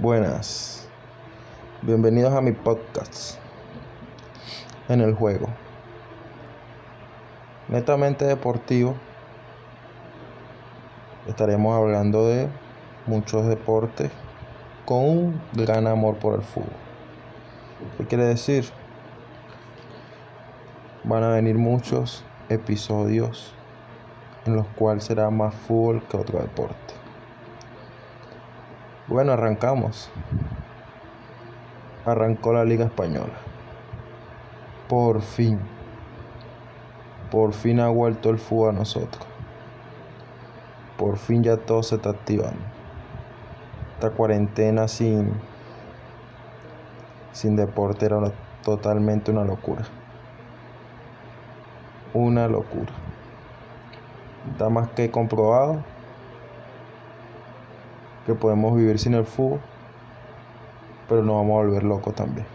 Buenas, bienvenidos a mi podcast en el juego. Netamente deportivo, estaremos hablando de muchos deportes con un gran amor por el fútbol. ¿Qué quiere decir? Van a venir muchos episodios en los cuales será más fútbol que otro deporte. Bueno, arrancamos. Arrancó la Liga Española. Por fin. Por fin ha vuelto el fútbol a nosotros. Por fin ya todo se está activando. Esta cuarentena sin, sin deporte era totalmente una locura una locura. Está más que comprobado que podemos vivir sin el fútbol, pero nos vamos a volver locos también.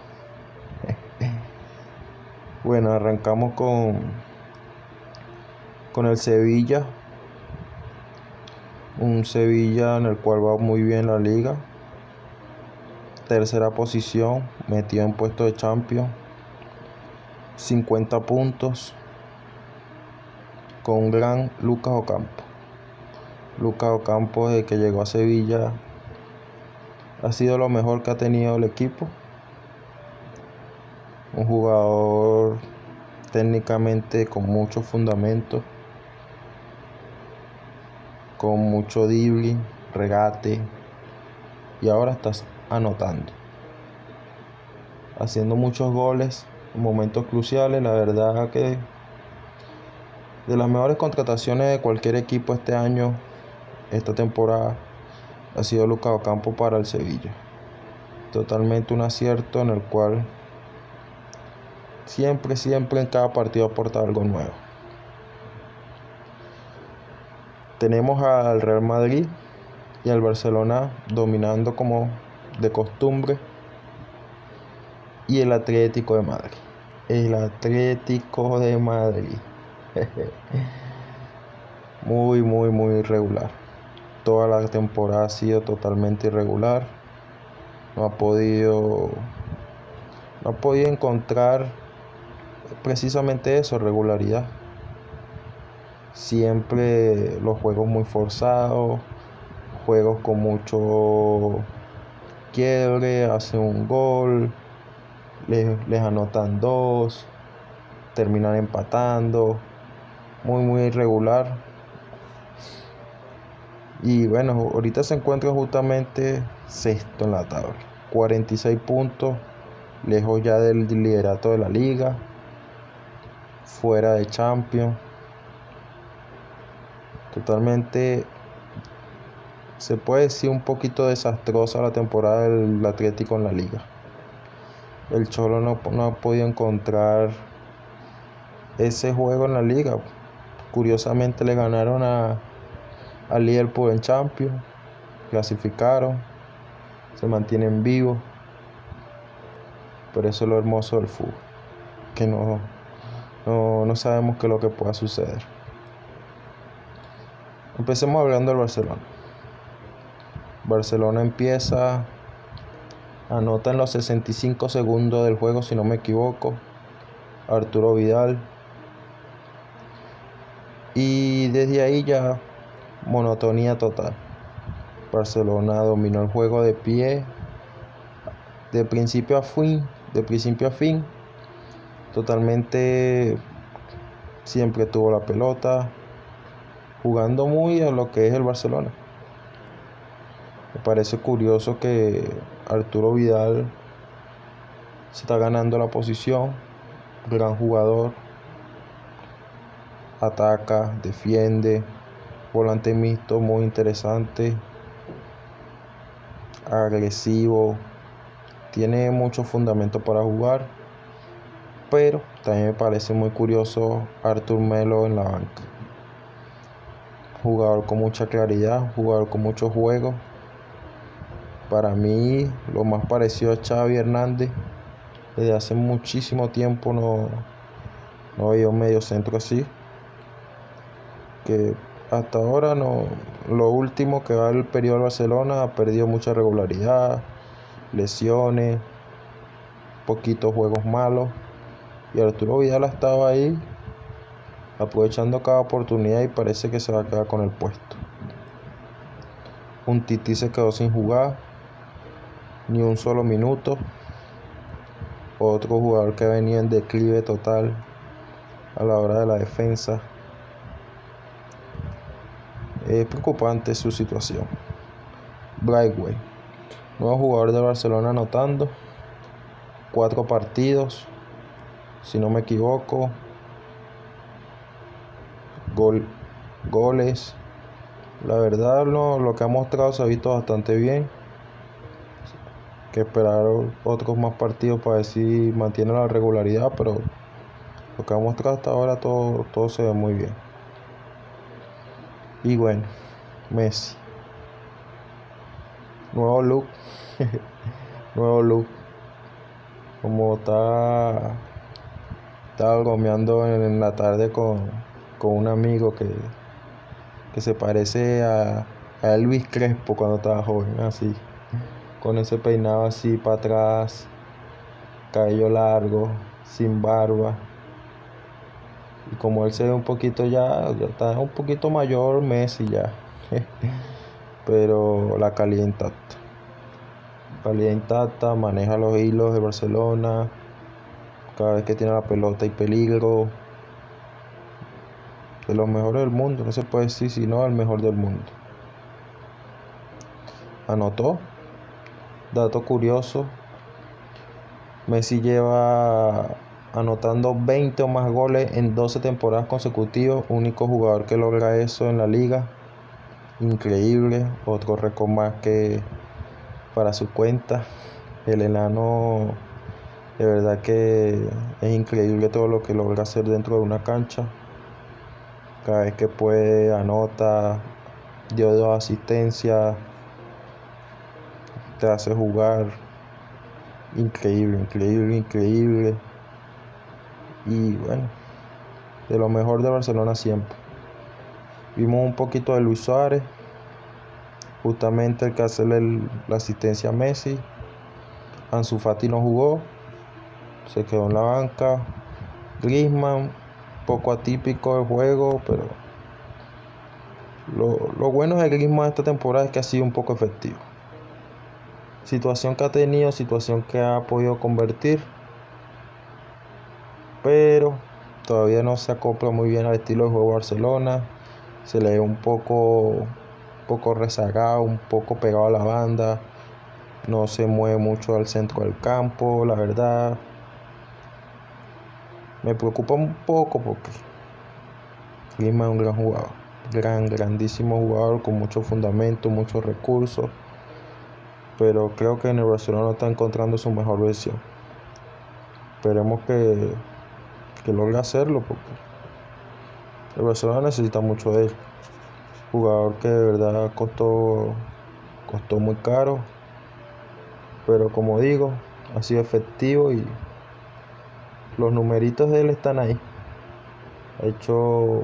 bueno, arrancamos con con el Sevilla. Un Sevilla en el cual va muy bien la liga. Tercera posición, metido en puesto de Champions. 50 puntos con un gran Lucas Ocampo. Lucas Ocampo desde que llegó a Sevilla ha sido lo mejor que ha tenido el equipo. Un jugador técnicamente con mucho fundamento, con mucho dribbling, regate y ahora estás anotando. Haciendo muchos goles en momentos cruciales, la verdad que de las mejores contrataciones de cualquier equipo este año, esta temporada, ha sido Lucas Ocampo para el Sevilla. Totalmente un acierto en el cual siempre, siempre en cada partido aporta algo nuevo. Tenemos al Real Madrid y al Barcelona dominando como de costumbre. Y el Atlético de Madrid. El Atlético de Madrid. muy, muy, muy irregular. Toda la temporada ha sido totalmente irregular. No ha podido. No ha podido encontrar precisamente eso, regularidad. Siempre los juegos muy forzados, juegos con mucho quiebre, hacen un gol, les, les anotan dos, terminan empatando muy muy irregular. Y bueno, ahorita se encuentra justamente sexto en la tabla. 46 puntos, lejos ya del liderato de la liga, fuera de Champions. Totalmente, se puede decir un poquito desastrosa la temporada del Atlético en la liga. El Cholo no, no ha podido encontrar ese juego en la liga. Curiosamente le ganaron a, a Liverpool en Champions, clasificaron, se mantienen vivos. Pero eso es lo hermoso del fútbol, que no, no, no sabemos qué es lo que pueda suceder. Empecemos hablando del Barcelona. Barcelona empieza, anota en los 65 segundos del juego, si no me equivoco, Arturo Vidal y desde ahí ya monotonía total. Barcelona dominó el juego de pie de principio a fin, de principio a fin. Totalmente siempre tuvo la pelota, jugando muy a lo que es el Barcelona. Me parece curioso que Arturo Vidal se está ganando la posición, gran jugador, ataca, defiende, volante mixto muy interesante, agresivo, tiene mucho fundamento para jugar, pero también me parece muy curioso Artur Melo en la banca. Jugador con mucha claridad, jugador con mucho juego. Para mí, lo más parecido a Xavi Hernández. Desde hace muchísimo tiempo no, no había un medio centro así que hasta ahora no, lo último que va el periodo de Barcelona ha perdido mucha regularidad, lesiones, poquitos juegos malos. Y Arturo Vidal ha estado ahí aprovechando cada oportunidad y parece que se va a quedar con el puesto. Un Titi se quedó sin jugar ni un solo minuto. Otro jugador que venía en declive total a la hora de la defensa. Es preocupante su situación. Brightway, nuevo jugador de Barcelona anotando. Cuatro partidos, si no me equivoco. Gol, goles. La verdad, lo, lo que ha mostrado se ha visto bastante bien. Que esperar otros más partidos para ver si mantiene la regularidad, pero lo que ha mostrado hasta ahora todo, todo se ve muy bien. Y bueno, Messi. Nuevo look. Nuevo look. Como está. Estaba bromeando en la tarde con, con un amigo que, que se parece a, a Elvis Crespo cuando estaba joven, así. Con ese peinado así para atrás. Cabello largo, sin barba. Y como él se ve un poquito ya, ya está un poquito mayor, Messi ya. Pero la calidad intacta. Calidad intacta, maneja los hilos de Barcelona. Cada vez que tiene la pelota y peligro. De los mejores del mundo, no se puede decir sino el mejor del mundo. Anotó. Dato curioso. Messi lleva anotando 20 o más goles en 12 temporadas consecutivas, único jugador que logra eso en la liga. Increíble, otro récord más que para su cuenta. El enano, de verdad que es increíble todo lo que logra hacer dentro de una cancha. Cada vez que puede, anota, dio dos asistencias, te hace jugar. Increíble, increíble, increíble y bueno, de lo mejor de Barcelona siempre. Vimos un poquito de Luis Suárez, justamente el que hace la asistencia a Messi. Ansu Fati no jugó, se quedó en la banca. Griezmann, poco atípico el juego, pero lo, lo bueno de Griezmann esta temporada es que ha sido un poco efectivo. Situación que ha tenido, situación que ha podido convertir pero todavía no se acopla muy bien al estilo de juego Barcelona. Se le ve un poco, poco rezagado, un poco pegado a la banda. No se mueve mucho al centro del campo, la verdad. Me preocupa un poco porque Lima es un gran jugador. Gran, grandísimo jugador con mucho fundamento, muchos recursos. Pero creo que en el Barcelona está encontrando su mejor versión. Esperemos que que logre hacerlo porque el Barcelona necesita mucho de él. Jugador que de verdad costó, costó muy caro, pero como digo, ha sido efectivo y los numeritos de él están ahí. Ha hecho,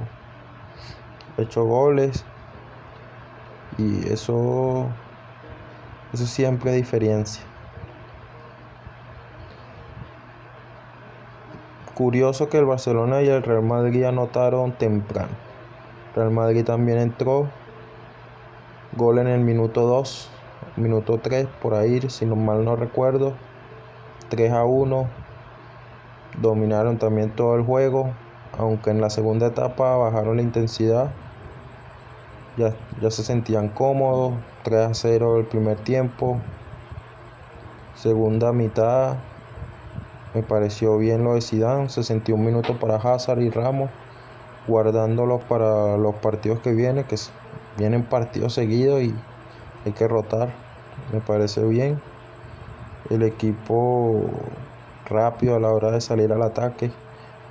ha hecho goles y eso, eso siempre diferencia. Curioso que el Barcelona y el Real Madrid anotaron temprano. Real Madrid también entró. Gol en el minuto 2, minuto 3, por ahí, si no mal no recuerdo. 3 a 1. Dominaron también todo el juego. Aunque en la segunda etapa bajaron la intensidad. Ya, ya se sentían cómodos. 3 a 0 el primer tiempo. Segunda mitad me pareció bien lo de Zidane, 61 minutos para Hazard y Ramos, guardándolos para los partidos que vienen, que vienen partidos seguidos y hay que rotar. Me parece bien. El equipo rápido a la hora de salir al ataque.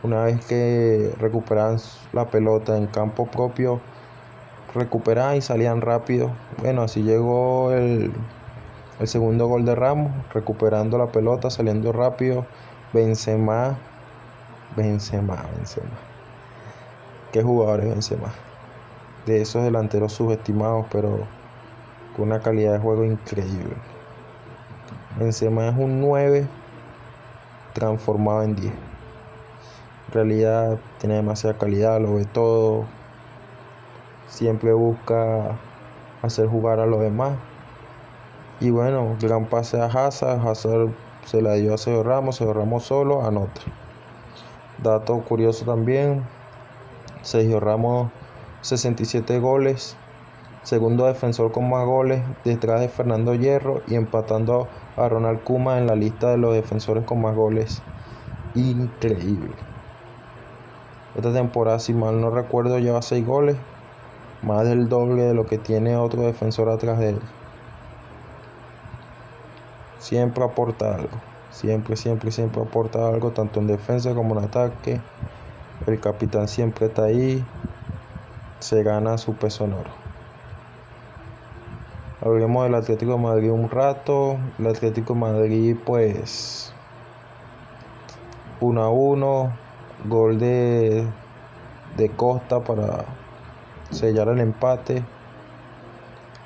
Una vez que recuperan la pelota en campo propio, recuperaban y salían rápido. Bueno, así llegó el, el segundo gol de Ramos, recuperando la pelota, saliendo rápido Benzema, Benzema, Benzema. ¿Qué jugador es Benzema? de esos delanteros subestimados, pero con una calidad de juego increíble. Benzema es un 9 transformado en 10. En realidad tiene demasiada calidad, lo ve todo. Siempre busca hacer jugar a los demás. Y bueno, gran pase a Hazard. Hazard se la dio a Sergio Ramos. Sergio Ramos solo anota. Dato curioso también. Sergio Ramos 67 goles. Segundo defensor con más goles detrás de Fernando Hierro y empatando a Ronald Kuma en la lista de los defensores con más goles. Increíble. Esta temporada, si mal no recuerdo, lleva 6 goles, más del doble de lo que tiene otro defensor atrás de él. Siempre aporta algo, siempre, siempre, siempre aporta algo, tanto en defensa como en ataque. El capitán siempre está ahí, se gana su peso en oro. Hablemos del Atlético Madrid un rato. El Atlético Madrid, pues, 1 a 1 Gol de, de Costa para sellar el empate.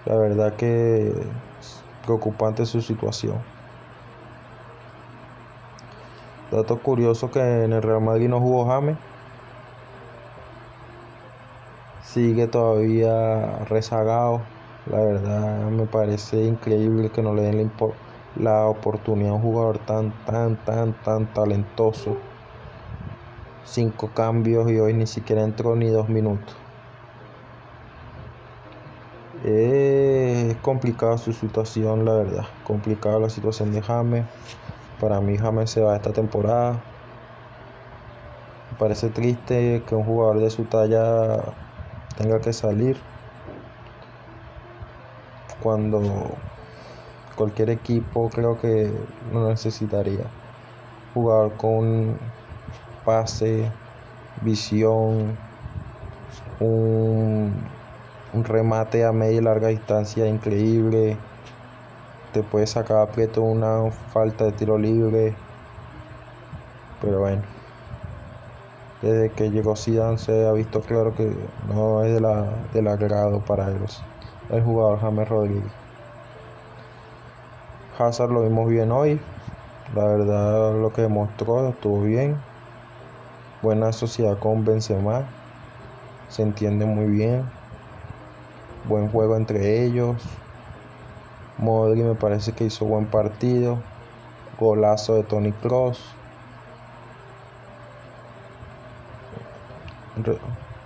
La verdad que preocupante su situación. Dato curioso que en el Real Madrid no jugó James. Sigue todavía rezagado. La verdad me parece increíble que no le den la, la oportunidad a un jugador tan, tan, tan, tan talentoso cinco cambios y hoy ni siquiera entró ni dos minutos. Es complicada su situación, la verdad. Complicada la situación de James. Para mí James se va esta temporada. Me parece triste que un jugador de su talla tenga que salir cuando cualquier equipo creo que no necesitaría jugar con pase, visión, un, remate a media y larga distancia increíble. Te puede sacar aprieto una falta de tiro libre. Pero bueno. Desde que llegó Zidane se ha visto claro que no es de la, del agrado para ellos. El jugador James Rodríguez. Hazard lo vimos bien hoy. La verdad lo que demostró estuvo bien buena sociedad con Benzema, se entiende muy bien, buen juego entre ellos. Modri me parece que hizo buen partido, golazo de Tony Cross.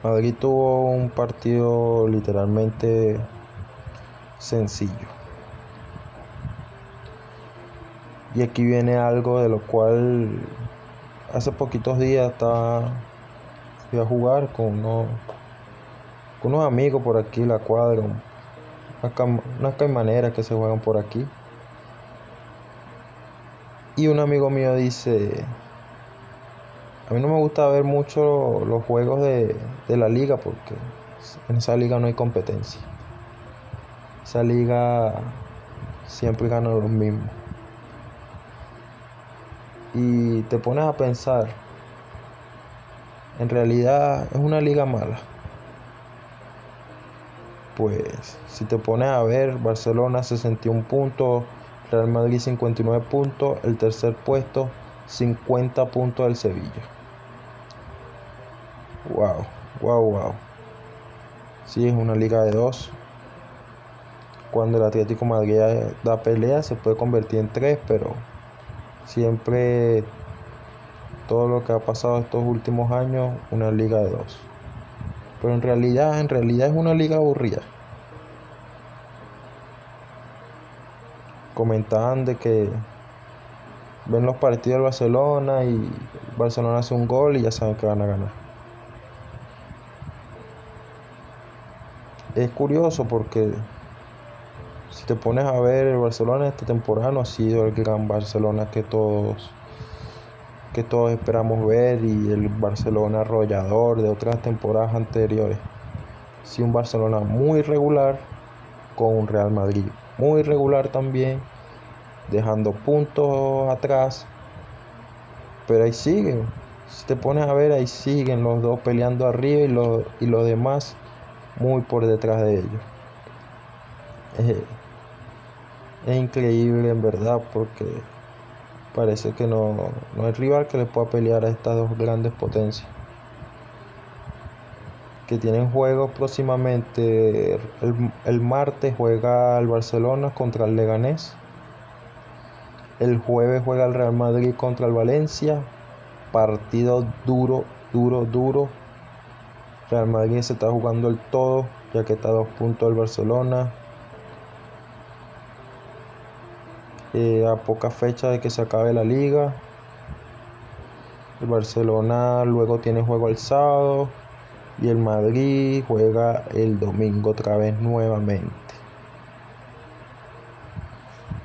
Madrid tuvo un partido literalmente sencillo. Y aquí viene algo de lo cual hace poquitos días estaba a jugar con unos, unos amigos por aquí, la cuadra, unas caimaneras que se juegan por aquí. Y un amigo mío dice, a mí no me gusta ver mucho los juegos de, de la liga porque en esa liga no hay competencia. Esa liga siempre gana los mismos y te pones a pensar, en realidad es una liga mala. Pues si te pones a ver, Barcelona 61 puntos, Real Madrid 59 puntos, el tercer puesto 50 puntos del Sevilla. Wow, wow, wow. Sí, es una liga de dos. Cuando el Atlético Madrid da pelea se puede convertir en tres, pero siempre todo lo que ha pasado estos últimos años, una liga de dos. Pero en realidad, en realidad es una liga aburrida. Comentaban de que ven los partidos del Barcelona y Barcelona hace un gol y ya saben que van a ganar. Es curioso porque si te pones a ver el Barcelona esta temporada no ha sido el gran Barcelona que todos que todos esperamos ver y el Barcelona arrollador de otras temporadas anteriores. Sí, un Barcelona muy regular con un Real Madrid muy regular también, dejando puntos atrás. Pero ahí siguen. Si te pones a ver, ahí siguen los dos peleando arriba y los, y los demás muy por detrás de ellos. es increíble en verdad porque parece que no, no hay rival que le pueda pelear a estas dos grandes potencias que tienen juegos próximamente. El, el, martes juega el Barcelona contra el Leganés. El jueves juega el Real Madrid contra el Valencia. Partido duro, duro, duro. Real Madrid se está jugando el todo, ya que está a dos puntos del Barcelona. Eh, a poca fecha de que se acabe la liga. El Barcelona luego tiene juego el sábado y el Madrid juega el domingo otra vez nuevamente.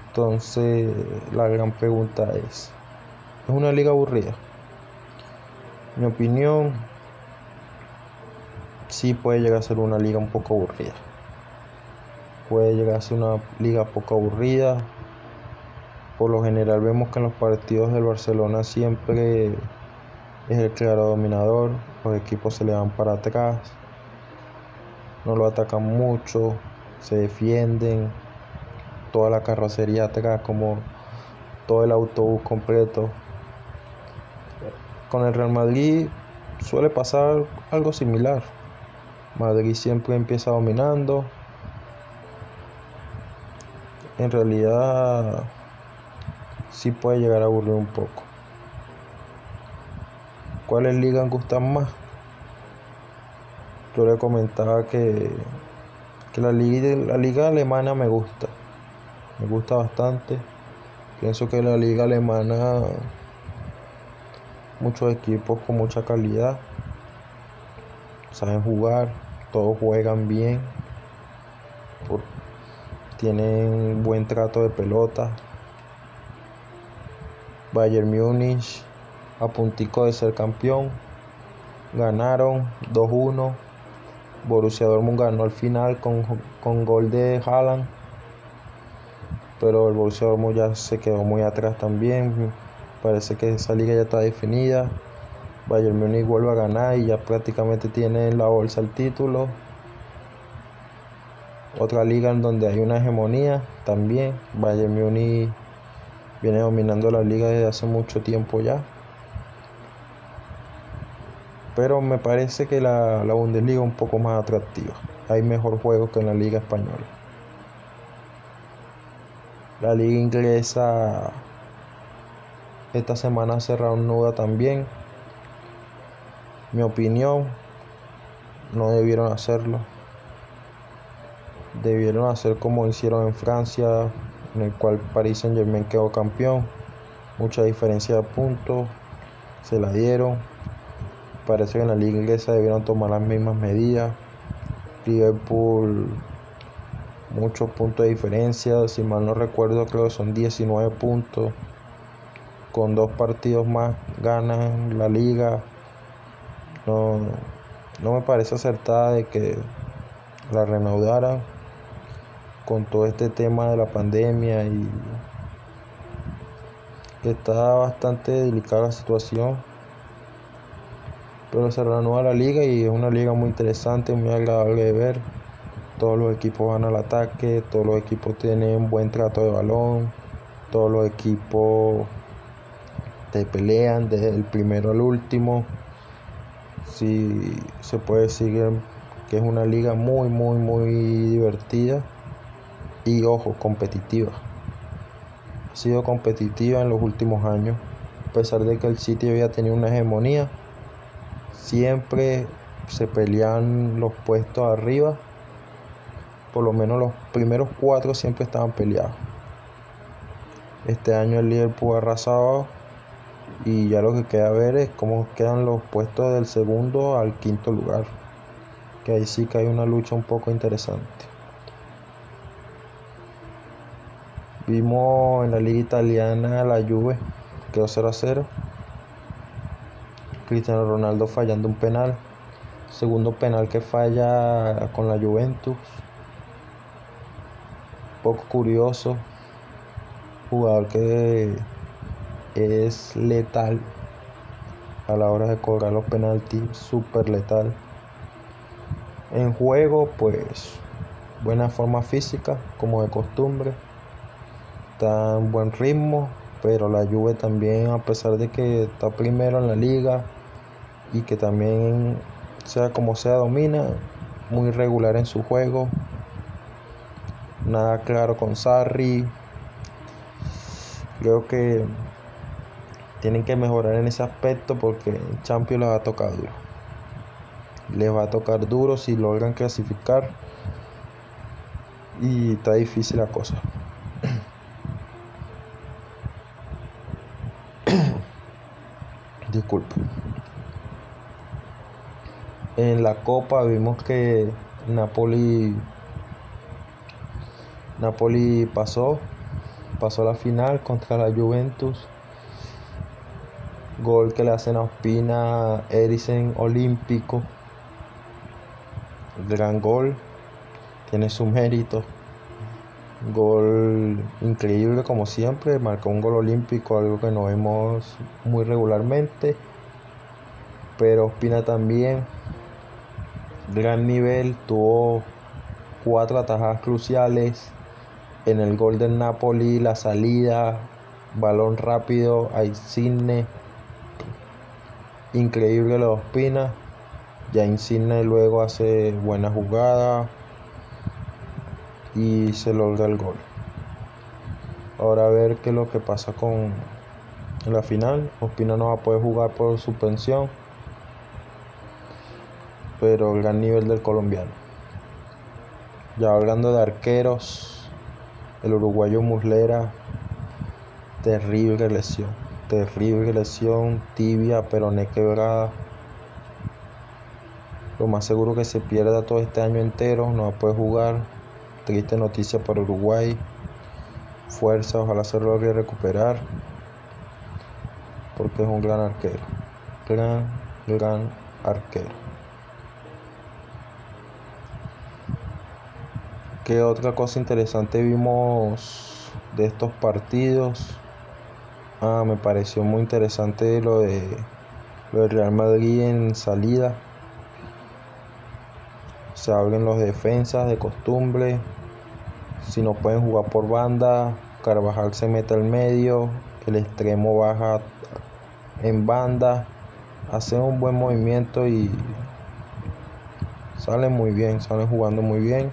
Entonces la gran pregunta es, ¿es una liga aburrida? Mi opinión, sí puede llegar a ser una liga un poco aburrida. Puede llegar a ser una liga poco aburrida. Por lo general vemos que en los partidos del Barcelona siempre es el claro dominador, los equipos se le van para atrás, no lo atacan mucho, se defienden, toda la carrocería atrás como todo el autobús completo. Con el Real Madrid suele pasar algo similar. Madrid siempre empieza dominando. En realidad sí puede llegar a aburrir un poco. ¿Cuáles ligas gustan más? Yo le comentaba que, que la, liga, la liga alemana me gusta. Me gusta bastante. Pienso que la liga alemana, muchos equipos con mucha calidad, saben jugar, todos juegan bien, tienen buen trato de pelota. Bayern Múnich a puntico de ser campeón. Ganaron 2-1. Borussia Dortmund ganó al final con, con gol de Haaland. Pero el Borussia Dortmund ya se quedó muy atrás también. Parece que esa liga ya está definida. Bayern Múnich vuelve a ganar y ya prácticamente tiene en la bolsa el título. Otra liga en donde hay una hegemonía también. Bayern Múnich viene dominando la liga desde hace mucho tiempo ya pero me parece que la, la Bundesliga es un poco más atractiva. Hay mejor juego que en la Liga Española. La Liga Inglesa esta semana se reanuda también. Mi opinión, no debieron hacerlo. Debieron hacer como hicieron en Francia, en el cual Paris Saint Germain quedó campeón. Mucha diferencia de puntos, se la dieron Parece que en la liga inglesa debieron tomar las mismas medidas. Liverpool, muchos puntos de diferencia. Si mal no recuerdo, creo que son 19 puntos. Con dos partidos más ganan la liga. No, no me parece acertada de que la reanudaran con todo este tema de la pandemia y está bastante delicada la situación pero se reanuda la liga y es una liga muy interesante, muy agradable de ver. Todos los equipos van al ataque, todos los equipos tienen buen trato de balón, todos los equipos te pelean desde el primero al último. Si se puede decir que es una liga muy, muy, muy divertida y, ojo, competitiva. Ha sido competitiva en los últimos años, a pesar de que el City había tenido una hegemonía siempre se pelean los puestos arriba. Por lo menos los primeros cuatro siempre estaban peleados. Este año el Liverpool ha arrasado y ya lo que queda ver es cómo quedan los puestos del segundo al quinto lugar. Que ahí sí que hay una lucha un poco interesante. Vimos en la liga italiana la Juve quedó 0 a 0 Cristiano Ronaldo fallando un penal. Segundo penal que falla con la Juventus. Poco curioso. Jugador que es letal a la hora de cobrar los penaltis. Súper letal. En juego, pues buena forma física, como de costumbre. Está en buen ritmo, pero la Juve también, a pesar de que está primero en la liga y que también, sea como sea, domina, muy regular en su juego. Nada claro con Sarri. Creo que tienen que mejorar en ese aspecto porque Champions les va a tocar duro. Les va a tocar duro si logran clasificar. Y está difícil la cosa. Disculpe. En la Copa vimos que Napoli Napoli pasó, pasó la final contra la Juventus. Gol que le hacen a Ospina, Eriksen olímpico. Gran gol, tiene su mérito. Gol increíble como siempre, marcó un gol olímpico, algo que no vemos muy regularmente. Pero Ospina también, gran nivel, tuvo cuatro atajadas cruciales en el gol del Napoli, la salida, balón rápido a Insigne, increíble lo de Ospina, ya Insigne luego hace buena jugada y se logra el gol. Ahora a ver qué es lo que pasa con la final. Ospina no va a poder jugar por suspensión, pero el gran nivel del colombiano. Ya hablando de arqueros, el uruguayo Muslera, terrible lesión, terrible lesión, tibia, peroné quebrada. Lo más seguro que se pierda todo este año entero, no va a poder jugar. Triste noticia para Uruguay. Fuerza, ojalá se logre recuperar. Porque es un gran arquero. Gran, gran arquero. ¿Qué otra cosa interesante vimos de estos partidos? Ah, me pareció muy interesante lo de lo del Real Madrid en salida. Se hablan los defensas de costumbre. Si no pueden jugar por banda, Carvajal se mete al medio, el extremo baja en banda, hace un buen movimiento y salen muy bien, salen jugando muy bien.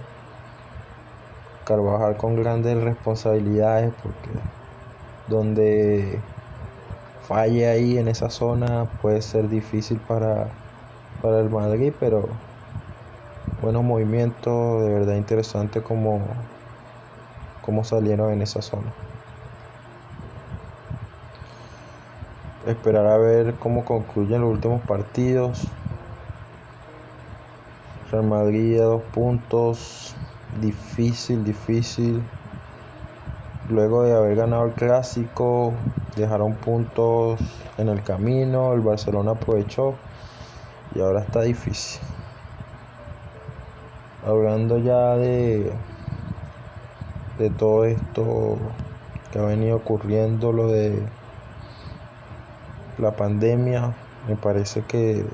Carvajal con grandes responsabilidades porque donde falle ahí en esa zona puede ser difícil para, para el Madrid, pero buenos movimientos, de verdad interesante como, como salieron en esa zona. Esperar a ver cómo concluyen los últimos partidos. Real Madrid a dos puntos, difícil, difícil. Luego de haber ganado el clásico, dejaron puntos en el camino, el Barcelona aprovechó y ahora está difícil. Hablando ya de, de todo esto que ha venido ocurriendo, lo de la pandemia, me parece que,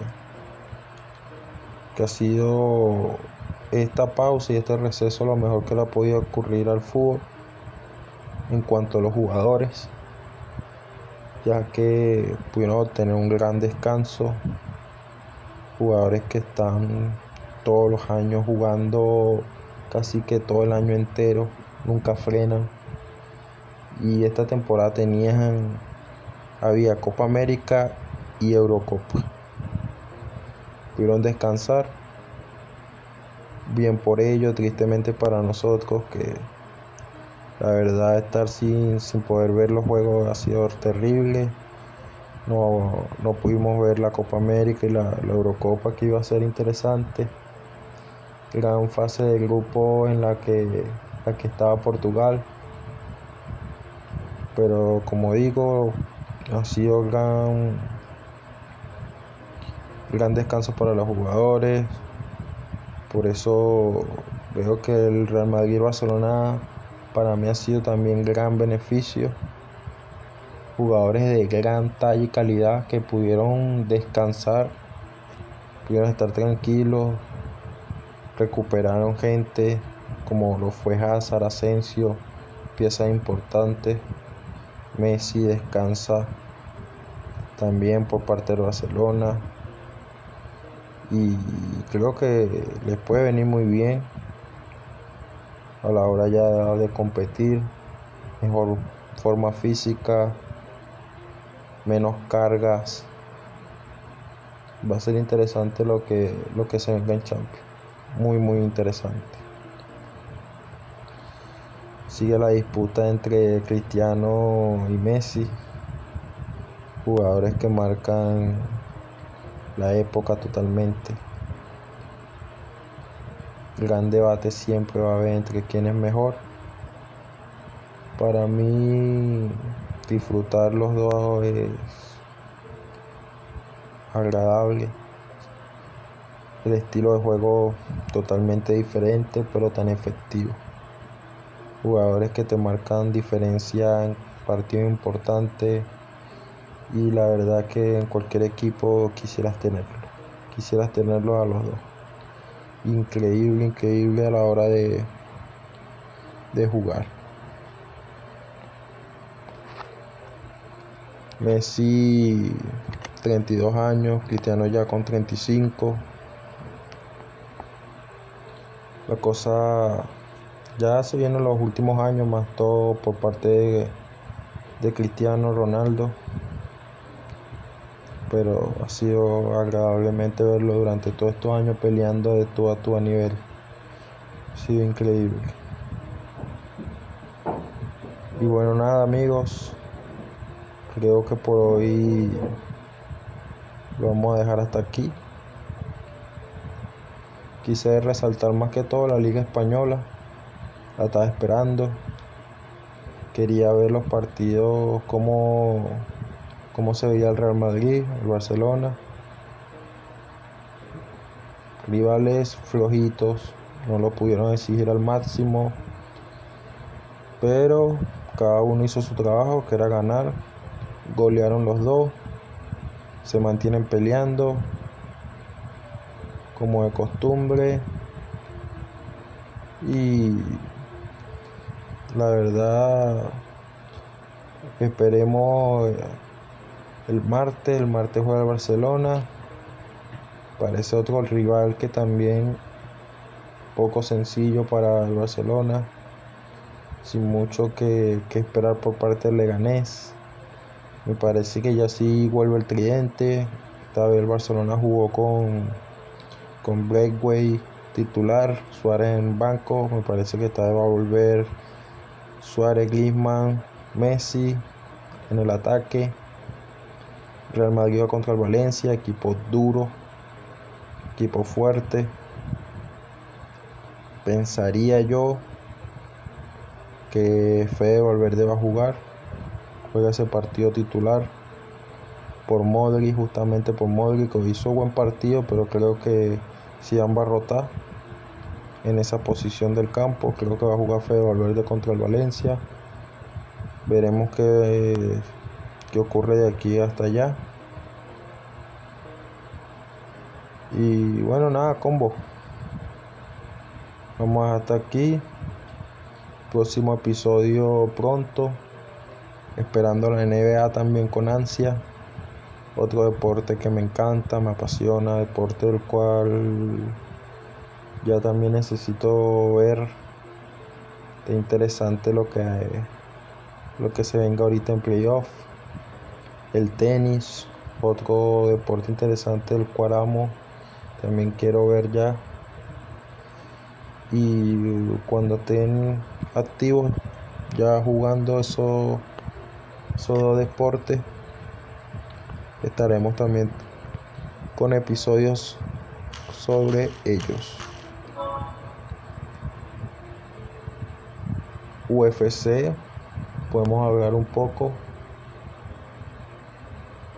que ha sido esta pausa y este receso lo mejor que le ha podido ocurrir al fútbol en cuanto a los jugadores, ya que pudieron obtener un gran descanso. Jugadores que están todos los años jugando casi que todo el año entero, nunca frenan. Y esta temporada tenían, había Copa América y Eurocopa. Pudieron descansar bien por ello, tristemente para nosotros que la verdad estar sin, sin poder ver los juegos ha sido terrible. No, no pudimos ver la Copa América y la, Eurocopa que iba a ser interesante. Gran fase de grupo en la que, la que estaba Portugal. Pero como digo, ha sido gran, gran descanso para los jugadores, por eso veo que el Real Madrid Barcelona para mí ha sido también gran beneficio. Jugadores de gran talla y calidad que pudieron descansar, pudieron estar tranquilos, recuperaron gente como lo fue Hazard, Asensio, piezas importantes. Messi descansa también por parte de Barcelona y creo que les puede venir muy bien a la hora ya de competir, mejor forma física, menos cargas. Va a ser interesante lo que, lo que se venga en Champions. Muy, muy interesante. Sigue la disputa entre Cristiano y Messi, jugadores que marcan la época totalmente. Gran debate siempre va a haber entre quién es mejor. Para mí, disfrutar los dos es agradable. El estilo de juego totalmente diferente, pero tan efectivo. Jugadores que te marcan diferencia en partidos importantes y la verdad que en cualquier equipo quisieras tenerlo. Quisieras tenerlo a los dos. Increíble, increíble a la hora de, de jugar. Messi 32 años, Cristiano ya con 35. La cosa ya se viene en los últimos años, más todo por parte de, de Cristiano Ronaldo pero ha sido agradablemente verlo durante todos estos años peleando de tú a tú a nivel. Ha sido increíble. Y bueno, nada amigos, creo que por hoy lo vamos a dejar hasta aquí. Quise resaltar más que todo la Liga Española. La estaba esperando. Quería ver los partidos como cómo se veía el Real Madrid, el Barcelona. Rivales flojitos, no lo pudieron exigir al máximo, pero cada uno hizo su trabajo, que era ganar. Golearon los dos, se mantienen peleando, como de costumbre. Y la verdad, esperemos el martes. El martes juega el Barcelona. Parece otro rival que también poco sencillo para el Barcelona. Sin mucho que, esperar por parte del Leganés. Me parece que ya sí vuelve el tridente. Esta vez el Barcelona jugó con, con Breakway titular, Suárez en banco. Me parece que esta va a volver Suárez, Griezmann, Messi en el ataque. Real Madrid contra el Valencia, equipo duro, equipo fuerte. Pensaría yo que Fede Valverde va a jugar, juega ese partido titular por Modric, justamente por Modric, que hizo buen partido, pero creo que si van a rotar en esa posición del campo, creo que va a jugar Fede Valverde contra el Valencia. Veremos qué qué ocurre de aquí hasta allá. Y bueno, nada, combo. Vamos hasta aquí. Próximo episodio pronto. Esperando la NBA también con ansia. Otro deporte que me encanta, me apasiona, deporte del cual ya también necesito ver. Es interesante lo que lo que se venga ahorita en playoff el tenis, otro deporte interesante del cual amo, también quiero ver ya. Y cuando estén activos ya jugando esos, esos dos deportes, estaremos también con episodios sobre ellos. UFC, podemos hablar un poco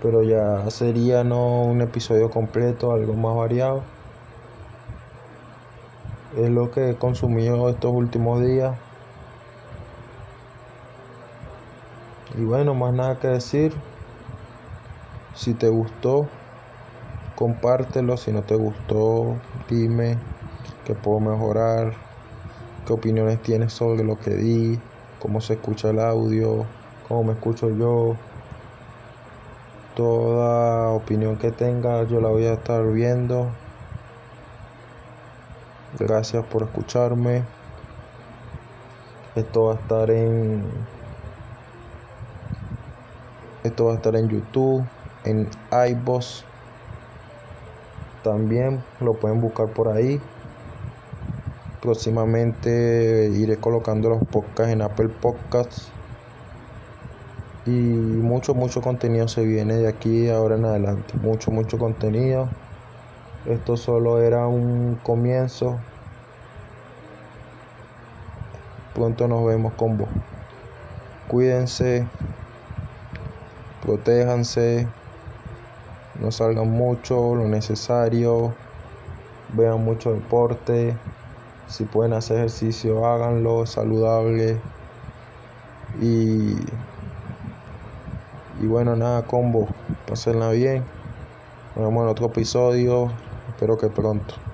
pero ya sería no un episodio completo, algo más variado. Es lo que he consumido estos últimos días. Y bueno, más nada que decir. Si te gustó, compártelo. Si no te gustó, dime qué puedo mejorar, qué opiniones tienes sobre lo que di, cómo se escucha el audio, cómo me escucho yo. Toda opinión que tenga yo la voy a estar viendo. Gracias por escucharme. Esto va a estar en esto va a estar en YouTube, en iBoss. También lo pueden buscar por ahí. Próximamente iré colocando los podcasts en Apple Podcasts. Y mucho, mucho contenido se viene de aquí ahora en adelante. Mucho, mucho contenido. Esto solo era un comienzo. Pronto nos vemos con vos. Cuídense protéjanse, no salgan mucho, lo necesario, vean mucho deporte, si pueden hacer ejercicio háganlo, saludable y, y bueno nada combo, pasenla bien, nos vemos en otro episodio, espero que pronto.